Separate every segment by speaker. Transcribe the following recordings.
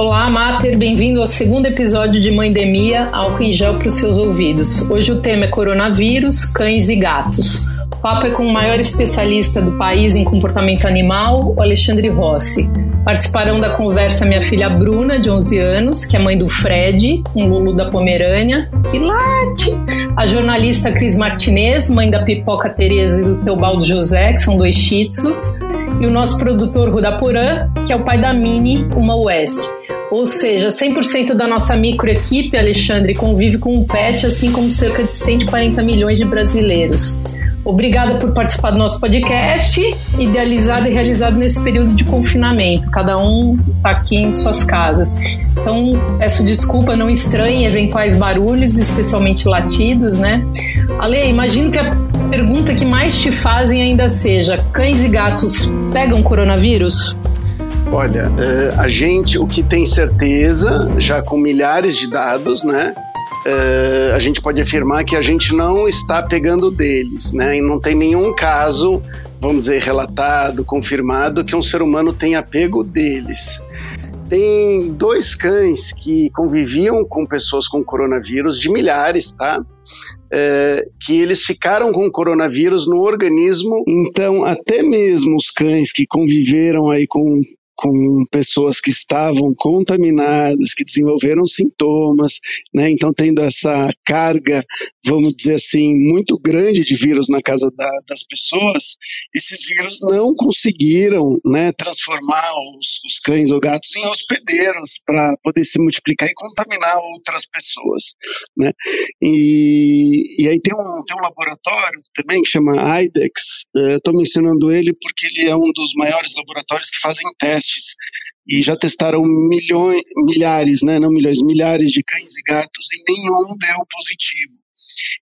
Speaker 1: Olá, Mater, bem-vindo ao segundo episódio de Mãendemia, álcool em gel para os seus ouvidos. Hoje o tema é coronavírus, cães e gatos. O papo é com o maior especialista do país em comportamento animal, o Alexandre Rossi. Participarão da conversa minha filha Bruna, de 11 anos, que é mãe do Fred, um Lulu da Pomerânia, que late! A jornalista Cris Martinez, mãe da Pipoca Tereza e do Teobaldo José, que são dois shih tzus, e o nosso produtor Rudaporã, que é o pai da Mini, uma West. Ou seja, 100% da nossa microequipe, Alexandre, convive com um pet, assim como cerca de 140 milhões de brasileiros. Obrigada por participar do nosso podcast, idealizado e realizado nesse período de confinamento. Cada um está aqui em suas casas. Então, peço desculpa, não estranhe eventuais barulhos, especialmente latidos, né? Ale, imagino que a pergunta que mais te fazem ainda seja: cães e gatos pegam coronavírus?
Speaker 2: Olha, é, a gente, o que tem certeza, já com milhares de dados, né? É, a gente pode afirmar que a gente não está pegando deles, né? E não tem nenhum caso, vamos dizer, relatado, confirmado, que um ser humano tenha pego deles. Tem dois cães que conviviam com pessoas com coronavírus, de milhares, tá? É, que eles ficaram com coronavírus no organismo. Então, até mesmo os cães que conviveram aí com com pessoas que estavam contaminadas, que desenvolveram sintomas, né? Então, tendo essa carga, vamos dizer assim, muito grande de vírus na casa da, das pessoas, esses vírus não conseguiram, né, transformar os, os cães ou gatos em hospedeiros para poder se multiplicar e contaminar outras pessoas, né? E, e aí tem um, tem um laboratório também que chama IDEX, estou mencionando ele porque ele é um dos maiores laboratórios que fazem testes testes e já testaram milhões, milhares, né, não milhões, milhares de cães e gatos e nenhum deu positivo.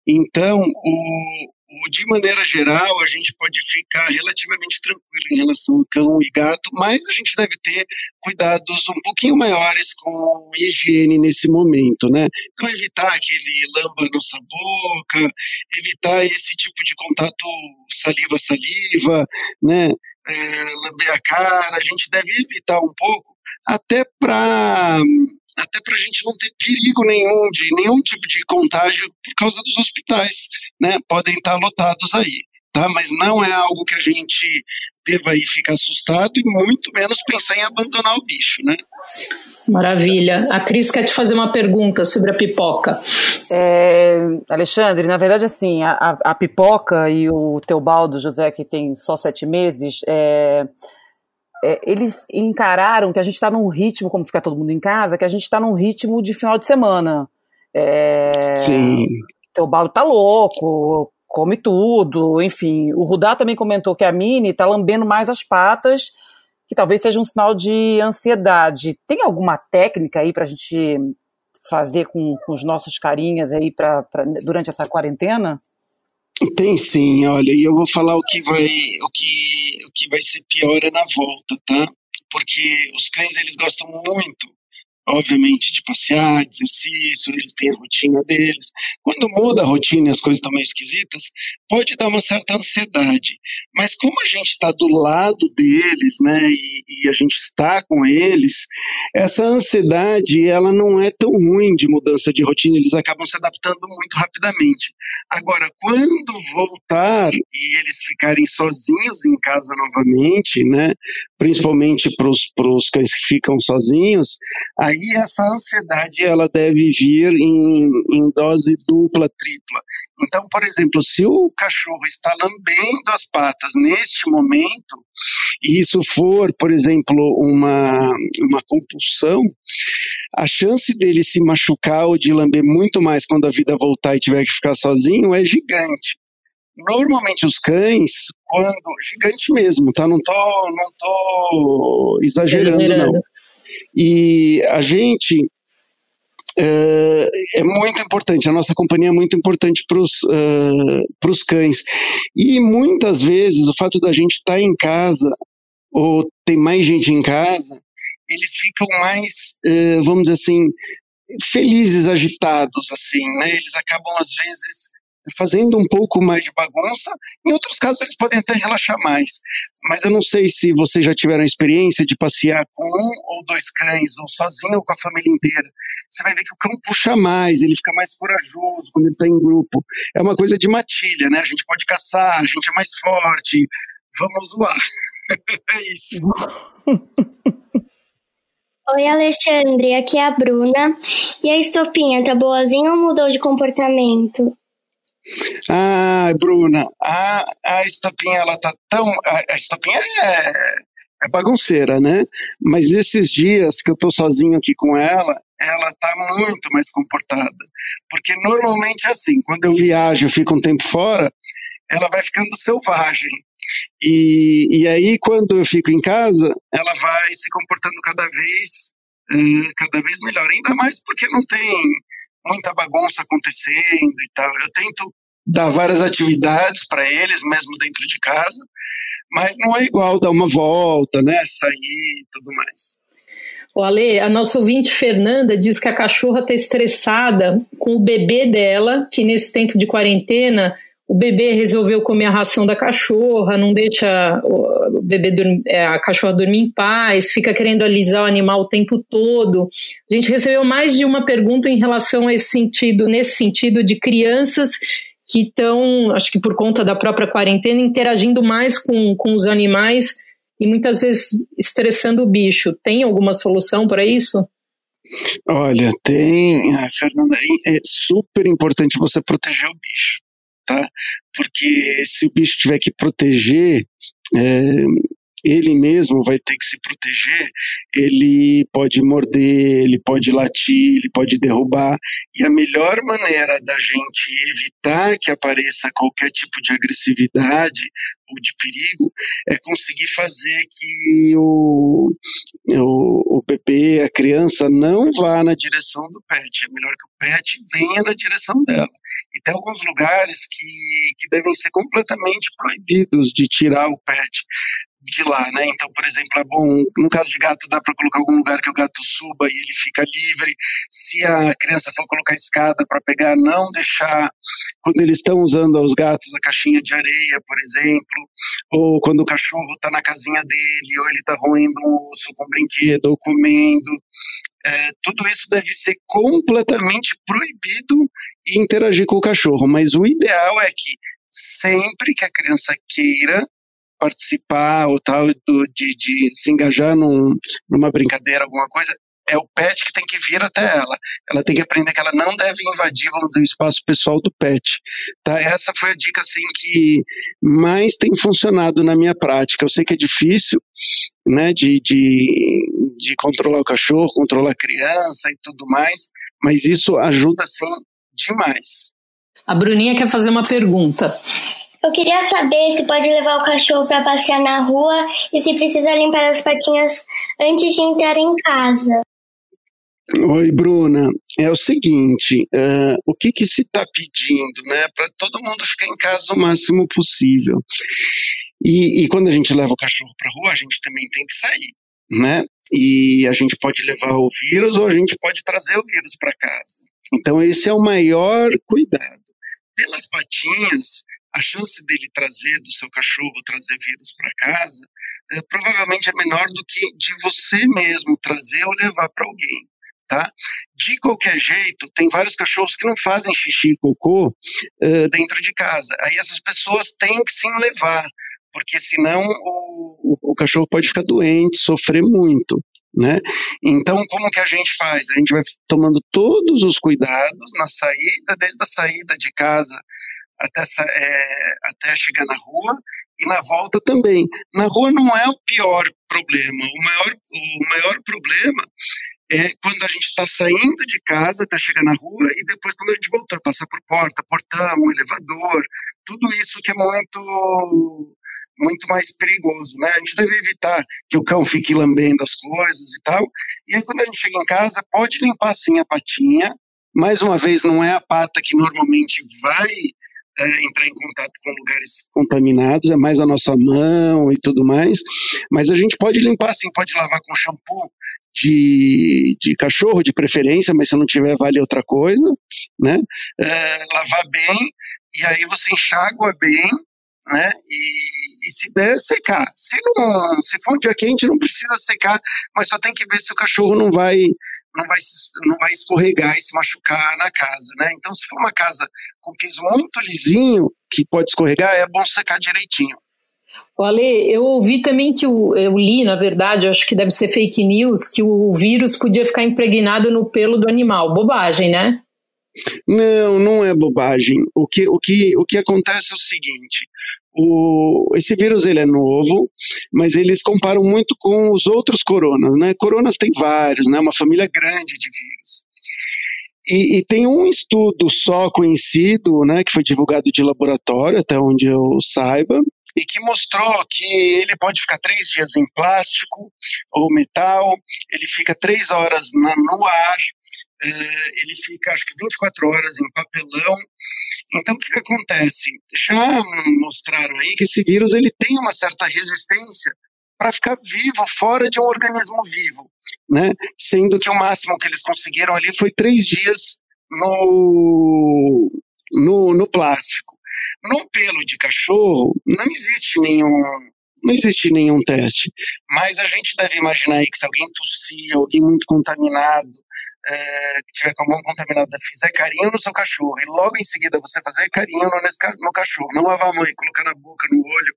Speaker 2: Então, o, de maneira geral, a gente pode ficar relativamente tranquilo em relação ao cão e gato, mas a gente deve ter cuidados um pouquinho maiores com higiene nesse momento, né? Então, evitar que ele lamba a nossa boca, evitar esse tipo de contato saliva-saliva, né? É, lamber a cara, a gente deve evitar um pouco, até para até para a gente não ter perigo nenhum de nenhum tipo de contágio por causa dos hospitais, né? Podem estar lotados aí. Tá, mas não é algo que a gente deva aí ficar assustado e muito menos pensar em abandonar o bicho, né?
Speaker 1: Maravilha. A Cris quer te fazer uma pergunta sobre a pipoca.
Speaker 3: É, Alexandre, na verdade, assim, a, a, pipoca e o Teobaldo José, que tem só sete meses, é, é, eles encararam que a gente está num ritmo, como fica todo mundo em casa, que a gente está num ritmo de final de semana. É,
Speaker 2: Sim.
Speaker 3: Teobaldo tá louco, come tudo, enfim. O Rudá também comentou que a Mini tá lambendo mais as patas, que talvez seja um sinal de ansiedade. Tem alguma técnica aí para a gente fazer com, com os nossos carinhas aí pra, pra, durante essa quarentena?
Speaker 2: Tem sim, olha, e eu vou falar o que vai, o que, o que vai ser pior é na volta, tá? Porque os cães eles gostam muito obviamente, de passear, de exercício, eles têm a rotina deles. Quando muda a rotina e as coisas estão meio esquisitas, pode dar uma certa ansiedade. Mas como a gente está do lado deles, né, e, e, a gente está com eles, essa ansiedade, ela não é tão ruim de mudança de rotina, eles acabam se adaptando muito rapidamente. Agora, quando voltar e eles ficarem sozinhos em casa novamente, né, principalmente para os cães que ficam sozinhos, aí aí essa ansiedade ela deve vir em, em dose dupla, tripla. Então, por exemplo, se o cachorro está lambendo as patas neste momento, e isso for, por exemplo, uma, uma compulsão, a chance dele se machucar ou de lamber muito mais quando a vida voltar e tiver que ficar sozinho é gigante. Normalmente os cães, quando. Gigante mesmo, tá? Não tô, não tô exagerando, exagerando. não e a gente é, é muito importante, a nossa companhia é muito importante para os uh, cães. E muitas vezes o fato da gente estar tá em casa, ou tem mais gente em casa, eles ficam mais, uh, vamos dizer assim, felizes, agitados, assim, né? Eles acabam, às vezes, fazendo um pouco mais de bagunça. Em outros casos, eles podem até relaxar mais. Mas eu não sei se vocês já tiveram a experiência de passear com um ou dois cães, ou sozinho ou com a família inteira. Você vai ver que o cão puxa mais, ele fica mais corajoso quando ele está em grupo. É uma coisa de matilha, né? A gente pode caçar, a gente é mais forte. Vamos zoar. é isso.
Speaker 4: Oi, Alexandre, aqui é a Bruna. E a estopinha, tá boazinha ou mudou de comportamento?
Speaker 2: Ah, Bruna, a, a estopinha, ela tá tão. A, a é, é bagunceira, né? Mas esses dias que eu tô sozinho aqui com ela, ela tá muito mais comportada. Porque normalmente é assim, quando eu viajo, eu fico um tempo fora, ela vai ficando selvagem. E, e aí, quando eu fico em casa, ela vai se comportando cada vez, uh, cada vez melhor. Ainda mais porque não tem muita bagunça acontecendo e tal. Eu tento dar várias atividades para eles, mesmo dentro de casa, mas não é igual dar uma volta, né, sair e tudo mais.
Speaker 1: O Ale, a nossa ouvinte Fernanda diz que a cachorra está estressada com o bebê dela, que nesse tempo de quarentena o bebê resolveu comer a ração da cachorra, não deixa o bebê dormir, é, a cachorra dormir em paz, fica querendo alisar o animal o tempo todo. A gente recebeu mais de uma pergunta em relação a esse sentido, nesse sentido de crianças que estão, acho que por conta da própria quarentena, interagindo mais com, com os animais e muitas vezes estressando o bicho. Tem alguma solução para isso?
Speaker 2: Olha, tem, Fernanda, é super importante você proteger o bicho tá? Porque se o bicho tiver que proteger, é, ele mesmo vai ter que se proteger, ele pode morder, ele pode latir, ele pode derrubar. E a melhor maneira da gente evitar que apareça qualquer tipo de agressividade ou de perigo é conseguir fazer que o, o, o a criança, não vá na direção do pet. É melhor que o pet venha na direção dela. E tem alguns lugares que, que devem ser completamente proibidos de tirar o pet de lá, né? Então, por exemplo, é bom, no caso de gato, dá para colocar algum lugar que o gato suba e ele fica livre. Se a criança for colocar escada para pegar, não deixar quando eles estão usando os gatos a caixinha de areia, por exemplo, ou quando o cachorro está na casinha dele, ou ele está roendo um osso com um brinquedo ou comendo. É, tudo isso deve ser completamente proibido e interagir com o cachorro. Mas o ideal é que sempre que a criança queira, participar ou tal, do, de, de se engajar num, numa brincadeira, alguma coisa, é o pet que tem que vir até ela. Ela tem que aprender que ela não deve invadir, vamos dizer, o espaço pessoal do pet. Tá? Essa foi a dica assim que mais tem funcionado na minha prática. Eu sei que é difícil, né, de, de, de controlar o cachorro, controlar a criança e tudo mais, mas isso ajuda assim demais.
Speaker 1: A Bruninha quer fazer uma pergunta.
Speaker 4: Eu queria saber se pode levar o cachorro para passear na rua e se precisa limpar as patinhas antes de entrar em casa.
Speaker 2: Oi, Bruna. É o seguinte, uh, o que, que se está pedindo, né? Para todo mundo ficar em casa o máximo possível. E, e quando a gente leva o cachorro para rua, a gente também tem que sair, né? E a gente pode levar o vírus ou a gente pode trazer o vírus para casa. Então esse é o maior cuidado. Pelas patinhas, a chance dele trazer do seu cachorro, trazer vírus para casa, é, provavelmente é menor do que de você mesmo trazer ou levar para alguém. Tá? De qualquer jeito, tem vários cachorros que não fazem xixi e cocô uh, dentro de casa. Aí essas pessoas têm que sim levar, porque senão o, o, o cachorro pode ficar doente, sofrer muito. Né? Então, como que a gente faz? A gente vai tomando todos os cuidados na saída, desde a saída de casa até, é, até chegar na rua e na volta também. Na rua não é o pior problema. O maior, o maior problema é quando a gente está saindo de casa até chegar na rua e depois quando a gente voltar, passar por porta, portão, elevador, tudo isso que é muito muito mais perigoso, né? A gente deve evitar que o cão fique lambendo as coisas e tal. E aí quando a gente chega em casa, pode limpar sim a patinha. Mais uma vez, não é a pata que normalmente vai é, entrar em contato com lugares contaminados, é mais a nossa mão e tudo mais, mas a gente pode limpar sim, pode lavar com shampoo de, de cachorro, de preferência, mas se não tiver, vale outra coisa, né? É, lavar bem e aí você enxágua bem, né? E, e, se der, secar. Se, não, se for um dia quente, não precisa secar, mas só tem que ver se o cachorro não vai, não vai, não vai escorregar e se machucar na casa, né? Então, se for uma casa com piso muito lisinho, que pode escorregar, é bom secar direitinho.
Speaker 1: Ale, eu ouvi também que o, eu li, na verdade, acho que deve ser fake news, que o vírus podia ficar impregnado no pelo do animal. Bobagem, né?
Speaker 2: Não, não é bobagem. O que, o que, o que acontece é o seguinte: o, esse vírus ele é novo, mas eles comparam muito com os outros coronas, né? Coronas tem vários, né? Uma família grande de vírus. E, e, tem um estudo só conhecido, né, que foi divulgado de laboratório, até onde eu saiba, e que mostrou que ele pode ficar três dias em plástico ou metal, ele fica três horas na, no ar, ele fica acho que 24 horas em papelão. Então o que, que acontece? Já mostraram aí que esse vírus ele tem uma certa resistência para ficar vivo fora de um organismo vivo, né? Sendo que o máximo que eles conseguiram ali foi três dias no, no, no plástico. No pelo de cachorro, não existe nenhum, não existe nenhum teste, mas a gente deve imaginar aí que se alguém tossir, alguém muito contaminado, é, que tiver com a mão contaminada, fizer carinho no seu cachorro e logo em seguida você fazer carinho no, nesse, no cachorro, não lavar a mão e colocar na boca, no olho,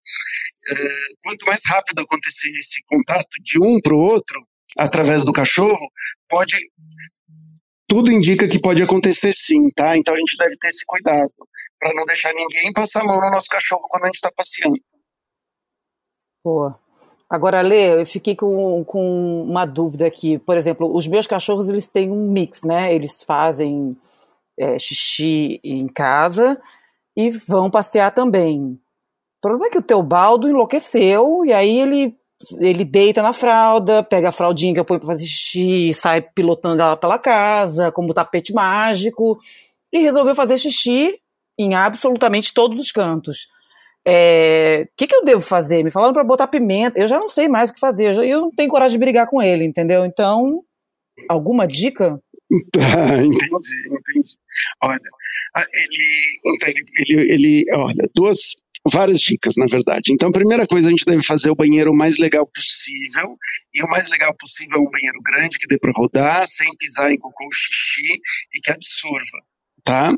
Speaker 2: é, quanto mais rápido acontecer esse contato de um para o outro, através do cachorro, pode tudo indica que pode acontecer sim, tá? Então a gente deve ter esse cuidado para não deixar ninguém passar a mão no nosso cachorro quando a gente está passeando.
Speaker 3: Boa. Agora, Lê, eu fiquei com, com uma dúvida aqui. Por exemplo, os meus cachorros eles têm um mix, né? Eles fazem é, xixi em casa e vão passear também. O problema é que o teu baldo enlouqueceu e aí ele ele deita na fralda, pega a fraldinha que eu ponho pra fazer xixi sai pilotando ela pela casa, como tapete mágico, e resolveu fazer xixi em absolutamente todos os cantos. O é, que, que eu devo fazer? Me falando para botar pimenta, eu já não sei mais o que fazer, eu, já, eu não tenho coragem de brigar com ele, entendeu? Então, alguma dica?
Speaker 2: entendi, entendi. Olha, ele, então, ele, ele, ele, olha, duas, várias dicas, na verdade. Então, a primeira coisa, a gente deve fazer o banheiro o mais legal possível. E o mais legal possível é um banheiro grande que dê para rodar, sem pisar em cocô xixi e que absorva tá?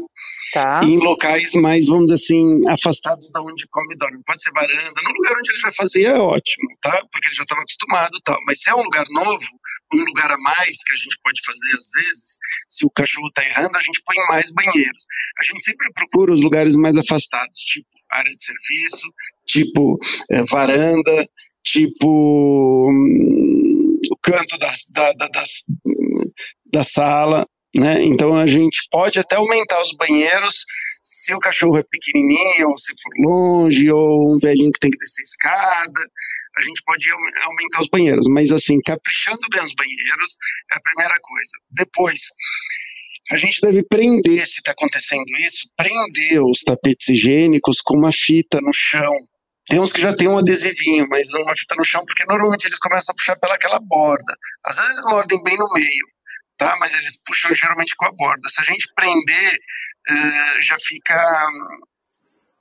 Speaker 3: Tá.
Speaker 2: Em locais mais, vamos dizer assim, afastados da onde come e dorme. Pode ser varanda, no lugar onde ele já fazia é ótimo, tá? Porque ele já estava acostumado e tal. Mas se é um lugar novo, um lugar a mais que a gente pode fazer às vezes, se o cachorro está errando, a gente põe mais banheiros. A gente sempre procura os lugares mais afastados, tipo área de serviço, tipo é, varanda, tipo hum, o canto das, da, da, das, da sala, né? Então a gente pode até aumentar os banheiros se o cachorro é pequenininho, ou se for longe, ou um velhinho que tem que descer escada, a gente pode aumentar os banheiros. Mas assim, caprichando bem os banheiros é a primeira coisa. Depois, a gente deve prender, se está acontecendo isso, prender os tapetes higiênicos com uma fita no chão. Tem uns que já tem um adesivinho, mas uma fita no chão, porque normalmente eles começam a puxar pelaquela borda. Às vezes mordem bem no meio tá? Mas eles puxam geralmente com a borda. Se a gente prender, uh, já fica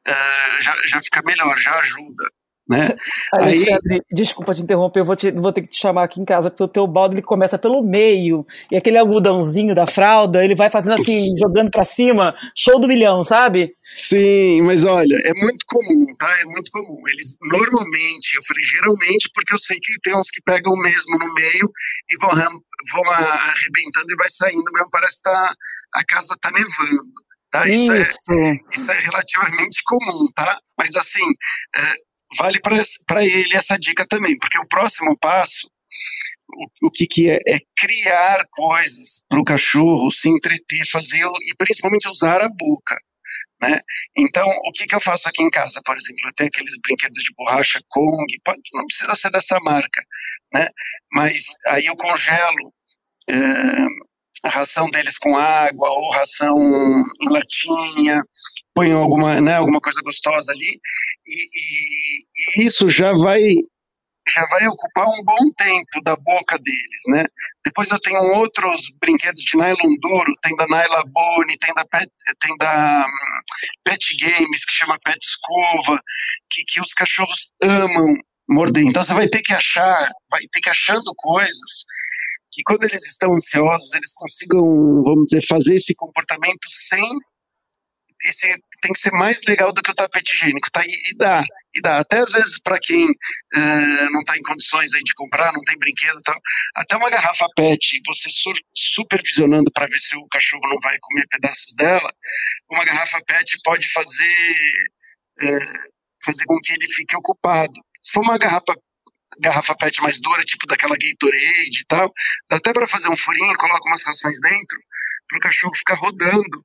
Speaker 2: uh, já, já fica melhor, já ajuda. Né?
Speaker 3: Alexandre, Aí... desculpa te interromper, eu vou, te, vou ter que te chamar aqui em casa, porque o teu balde ele começa pelo meio, e aquele algodãozinho da fralda, ele vai fazendo assim, jogando para cima, show do milhão, sabe?
Speaker 2: Sim, mas olha, é muito comum, tá? É muito comum. Eles normalmente, eu falei geralmente, porque eu sei que tem uns que pegam mesmo no meio e vão, vão arrebentando e vai saindo mesmo, parece que tá, a casa tá nevando. Tá? Isso, isso. É, isso é relativamente comum, tá? Mas assim, é, vale para ele essa dica também, porque o próximo passo, o, o que, que é? É criar coisas para o cachorro se entreter, fazer e principalmente usar a boca. Né? Então, o que, que eu faço aqui em casa, por exemplo? Eu tenho aqueles brinquedos de borracha Kong, pode, não precisa ser dessa marca, né? mas aí eu congelo é, a ração deles com água ou ração em latinha, ponho alguma, né, alguma coisa gostosa ali, e, e, e isso já vai já vai ocupar um bom tempo da boca deles, né? Depois eu tenho outros brinquedos de nylon duro, tem da Nyla Bone, tem da Pet, tem da um, Pet Games, que chama Pet Escova, que, que os cachorros amam morder. Então você vai ter que achar, vai ter que achando coisas que quando eles estão ansiosos, eles consigam, vamos dizer, fazer esse comportamento sem esse tem que ser mais legal do que o tapete higiênico, tá? E, e dá, e dá. Até às vezes para quem uh, não está em condições aí de comprar, não tem brinquedo e tal, até uma garrafa PET, você supervisionando para ver se o cachorro não vai comer pedaços dela, uma garrafa PET pode fazer uh, fazer com que ele fique ocupado. Se for uma garrafa garrafa PET mais dura, tipo daquela Gatorade e tal, dá até para fazer um furinho, coloca umas rações dentro, para o cachorro ficar rodando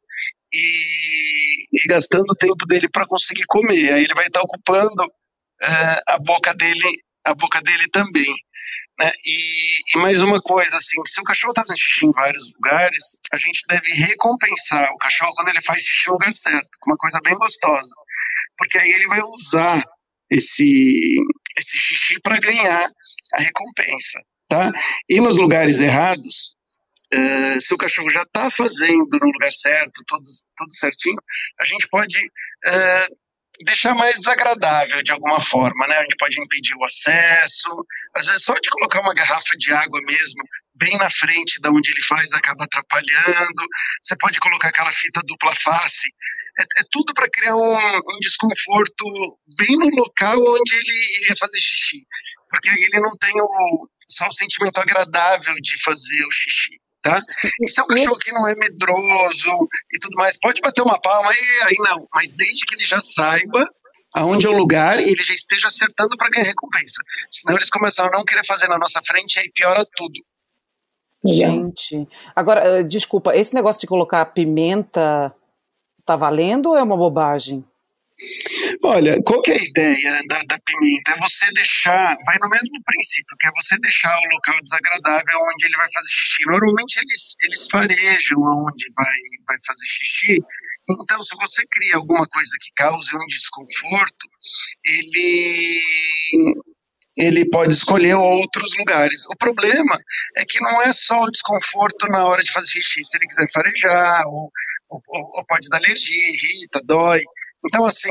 Speaker 2: e, e gastando o tempo dele para conseguir comer. Aí ele vai estar tá ocupando uh, a boca dele, a boca dele também. Né? E, e, mais uma coisa, assim, se o cachorro está fazendo xixi em vários lugares, a gente deve recompensar o cachorro quando ele faz xixi no lugar certo, com uma coisa bem gostosa, porque aí ele vai usar esse, esse xixi para ganhar a recompensa, tá? E nos lugares errados, uh, se o cachorro já está fazendo no lugar certo, tudo, tudo certinho, a gente pode uh, deixar mais desagradável de alguma forma, né? A gente pode impedir o acesso, às vezes só de colocar uma garrafa de água mesmo bem na frente da onde ele faz acaba atrapalhando. Você pode colocar aquela fita dupla face. É, é tudo para criar um, um, desconforto bem no local onde ele iria fazer xixi, porque ele não tem o, só o sentimento agradável de fazer o xixi tá? E se é um cachorro que não é medroso e tudo mais, pode bater uma palma e aí não, mas desde que ele já saiba aonde é o lugar e ele já esteja acertando para ganhar recompensa. Senão eles começam a não querer fazer na nossa frente e aí piora tudo.
Speaker 3: Gente, agora, eh, desculpa, esse negócio de colocar pimenta tá valendo ou é uma bobagem?
Speaker 2: Olha, qual que é a ideia da, da, pimenta? É você deixar, vai no mesmo princípio, que é você deixar o local desagradável onde ele vai fazer xixi. Normalmente eles, eles farejam aonde vai, vai fazer xixi, então se você cria alguma coisa que cause um desconforto, ele ele pode escolher outros lugares. O problema é que não é só o desconforto na hora de fazer xixi, se ele quiser farejar, ou, ou, ou pode dar alergia, irrita, dói. Então, assim,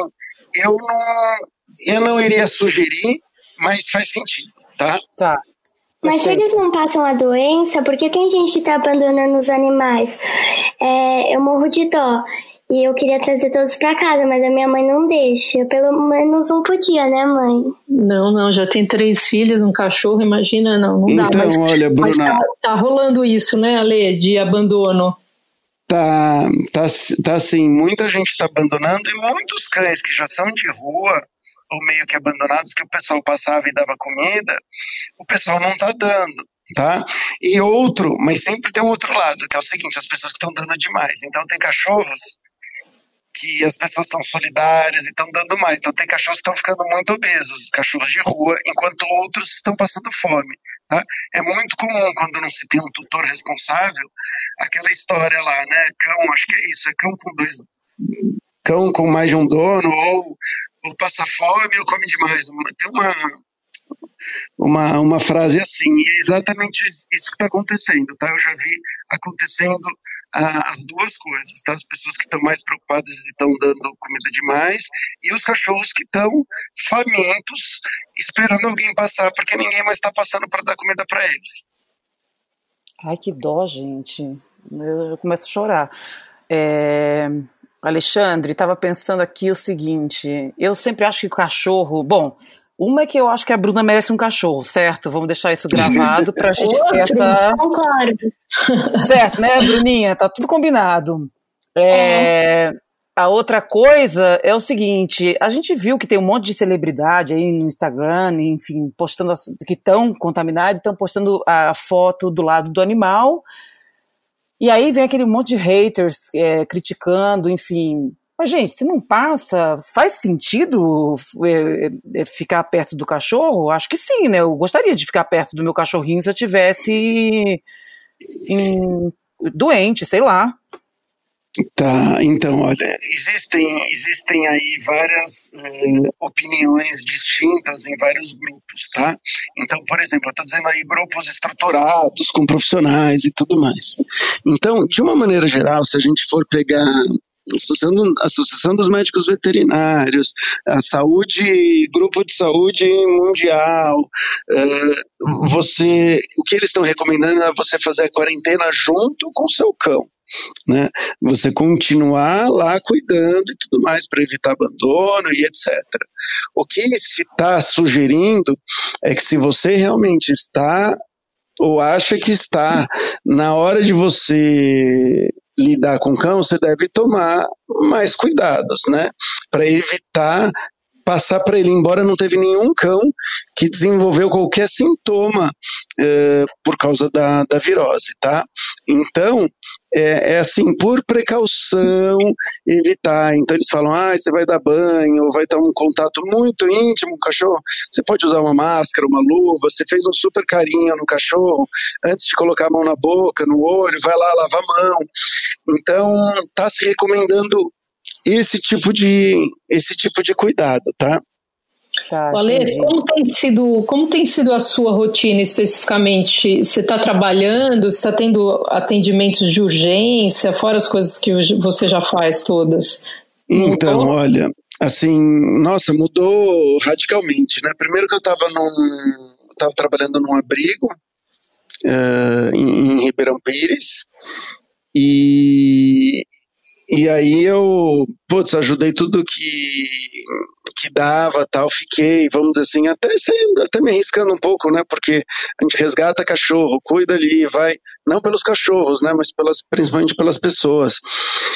Speaker 2: eu não, eu não iria sugerir, mas faz sentido, tá?
Speaker 3: Tá.
Speaker 4: Mas se eles não passam a doença, por que tem gente que tá abandonando os animais? É, eu morro de dó. E eu queria trazer todos para casa, mas a minha mãe não deixa. Pelo menos um podia, né, mãe?
Speaker 1: Não, não, já tem três filhos, um cachorro, imagina, não, não
Speaker 2: então,
Speaker 1: dá.
Speaker 2: Então, olha, Bruna. Mas
Speaker 1: tá, tá rolando isso, né, Ale, de abandono
Speaker 2: tá, tá, tá assim, muita gente está abandonando e muitos cães que já são de rua ou meio que abandonados que o pessoal passava e dava comida, o pessoal não está dando, tá? E outro, mas sempre tem um outro lado, que é o seguinte, as pessoas que estão dando demais. Então tem cachorros que as pessoas estão solidárias e estão dando mais. Então tem cachorros que estão ficando muito obesos, cachorros de rua, enquanto outros estão passando fome. Tá? É muito comum quando não se tem um tutor responsável, aquela história lá, né? Cão, acho que é isso, é cão com dois cão com mais de um dono, ou, ou passa fome ou come demais. Tem uma, uma, uma frase assim, e é exatamente isso que está acontecendo, tá? Eu já vi acontecendo ah, as duas coisas, tá? As pessoas que estão mais preocupadas e estão dando comida demais, e os cachorros que estão famintos, esperando alguém passar, porque ninguém mais está passando para dar comida para eles.
Speaker 3: Ai, que dó, gente. Eu começo a chorar. É... Alexandre, estava pensando aqui o seguinte: eu sempre acho que o cachorro. Bom, uma é que eu acho que a Bruna merece um cachorro, certo? Vamos deixar isso gravado pra gente ter essa.
Speaker 4: Concordo.
Speaker 3: Certo, né, Bruninha? Tá tudo combinado. É... A outra coisa é o seguinte: a gente viu que tem um monte de celebridade aí no Instagram, enfim, postando que estão contaminados, estão postando a foto do lado do animal. E aí vem aquele monte de haters é, criticando, enfim, mas, gente, se não passa, faz sentido é, é, ficar perto do cachorro? Acho que sim, né? Eu gostaria de ficar perto do meu cachorrinho se eu tivesse em, doente, sei lá.
Speaker 2: Tá, então, olha, existem, existem aí várias eh, opiniões distintas em vários grupos, tá? Então, por exemplo, eu estou dizendo aí grupos estruturados, com profissionais e tudo mais. Então, de uma maneira geral, se a gente for pegar Associação, Associação dos Médicos Veterinários, a saúde, grupo de saúde mundial. Uh, você, o que eles estão recomendando é você fazer a quarentena junto com o seu cão. Né? Você continuar lá cuidando e tudo mais para evitar abandono e etc. O que se está sugerindo é que se você realmente está ou acha que está na hora de você lidar com cão, você deve tomar mais cuidados, né? Para evitar passar para ele, embora não teve nenhum cão que desenvolveu qualquer sintoma é, por causa da, da virose, tá? Então, é, é, assim, por precaução, evitar. Então eles falam, ah, você vai dar banho, vai ter um contato muito íntimo com o cachorro, você pode usar uma máscara, uma luva, você fez um super carinho no cachorro, antes de colocar a mão na boca, no olho, vai lá, lava a mão. Então, tá se recomendando esse tipo de, esse tipo de cuidado, tá?
Speaker 1: Tá, Ale, como tem sido como tem sido a sua rotina especificamente? Você está trabalhando? Está tendo atendimentos de urgência? Fora as coisas que você já faz todas?
Speaker 2: Então, olha, assim, nossa, mudou radicalmente, né? Primeiro que eu estava num, estava trabalhando num abrigo uh, em, em Ribeirão Pires e e aí eu, putz, ajudei tudo que, que dava, tal, fiquei, vamos dizer assim, até, até me arriscando um pouco, né, porque a gente resgata cachorro, cuida ali, vai, não pelos cachorros, né, mas pelas, principalmente pelas pessoas.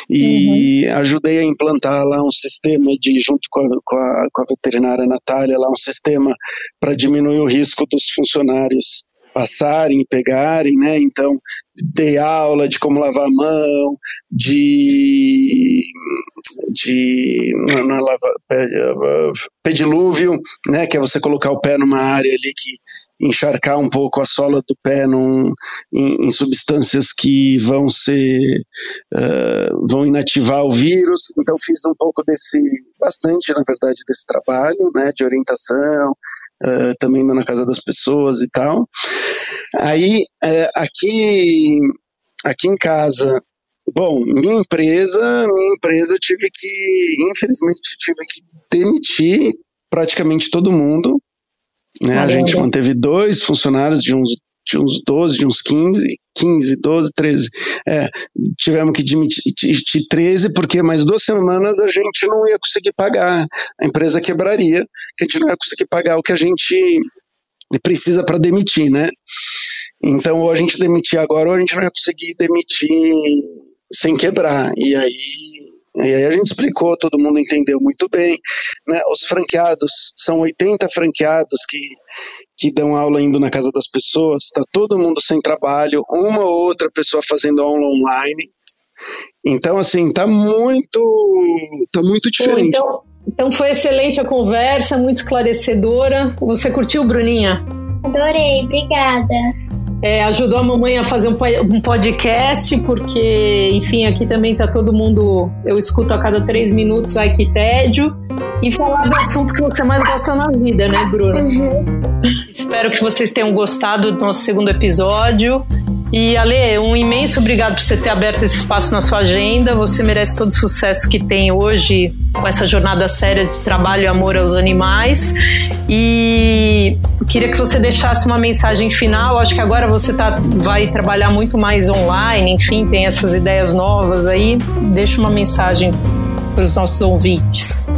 Speaker 2: E uhum. ajudei a implantar lá um sistema de, junto com a, com a, com a veterinária Natália, lá um sistema para diminuir o risco dos funcionários passarem pegarem, né? Então, dei aula de como lavar a mão, de de na, lava, pedilúvio, né, que é você colocar o pé numa área ali que encharcar um pouco a sola do pé num, em, em substâncias que vão ser uh, vão inativar o vírus. Então fiz um pouco desse, bastante na verdade desse trabalho, né, de orientação, uh, também na casa das pessoas e tal. Aí uh, aqui aqui em casa Bom, minha empresa, minha empresa tive que, infelizmente, tive que demitir praticamente todo mundo. Né? A gente manteve dois funcionários de uns, de uns 12, de uns 15, 15, 12, 13. É, tivemos que demitir 13, porque mais duas semanas a gente não ia conseguir pagar. A empresa quebraria, que a gente não ia conseguir pagar o que a gente precisa para demitir, né? Então, ou a gente demitir agora, ou a gente não ia conseguir demitir sem quebrar. E aí, e aí a gente explicou, todo mundo entendeu muito bem. Né? Os franqueados, são 80 franqueados que, que dão aula indo na casa das pessoas, está todo mundo sem trabalho, uma ou outra pessoa fazendo aula online. Então, assim, tá muito, tá muito diferente.
Speaker 1: então, então foi excelente a conversa, muito esclarecedora. Você curtiu, Bruninha?
Speaker 4: Adorei, obrigada.
Speaker 1: É, ajudou a mamãe a fazer um podcast, porque, enfim, aqui também tá todo mundo. Eu escuto a cada três minutos, ai que tédio. E falar do assunto que você mais gosta na vida, né, Bruna? Uhum. Espero que vocês tenham gostado do nosso segundo episódio. E Ale, um imenso obrigado por você ter aberto esse espaço na sua agenda. Você merece todo o sucesso que tem hoje com essa jornada séria de trabalho e amor aos animais. E queria que você deixasse uma mensagem final. Acho que agora você tá, vai trabalhar muito mais online, enfim, tem essas ideias novas aí. Deixa uma mensagem para os nossos ouvintes.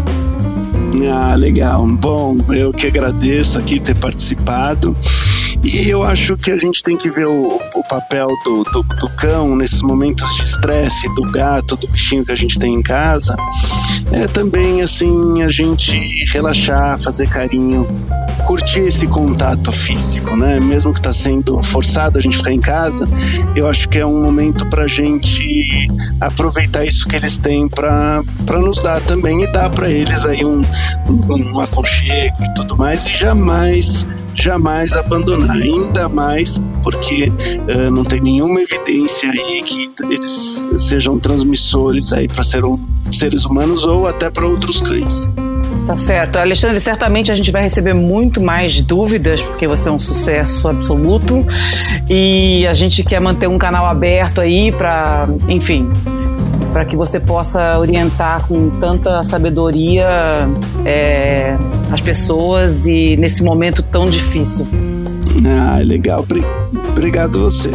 Speaker 2: Ah, legal. Bom, eu que agradeço aqui ter participado. E eu acho que a gente tem que ver o, o papel do, do, do, cão nesses momentos de estresse, do gato, do bichinho que a gente tem em casa. É também assim a gente relaxar, fazer carinho curtir esse contato físico, né? Mesmo que está sendo forçado a gente ficar em casa, eu acho que é um momento para a gente aproveitar isso que eles têm para nos dar também e dar para eles aí um, um, um aconchego e tudo mais e jamais jamais abandonar, ainda mais porque uh, não tem nenhuma evidência aí que eles sejam transmissores aí para ser, seres humanos ou até para outros cães.
Speaker 3: Tá certo. Alexandre, certamente a gente vai receber muito mais dúvidas, porque você é um sucesso absoluto. E a gente quer manter um canal aberto aí para, enfim, para que você possa orientar com tanta sabedoria é, as pessoas e nesse momento tão difícil.
Speaker 2: Ah, legal. Obrigado você.